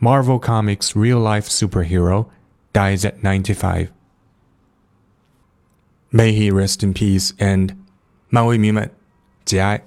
Marvel Comics real life superhero, dies at 95. May he rest in peace and 漫威迷们节哀。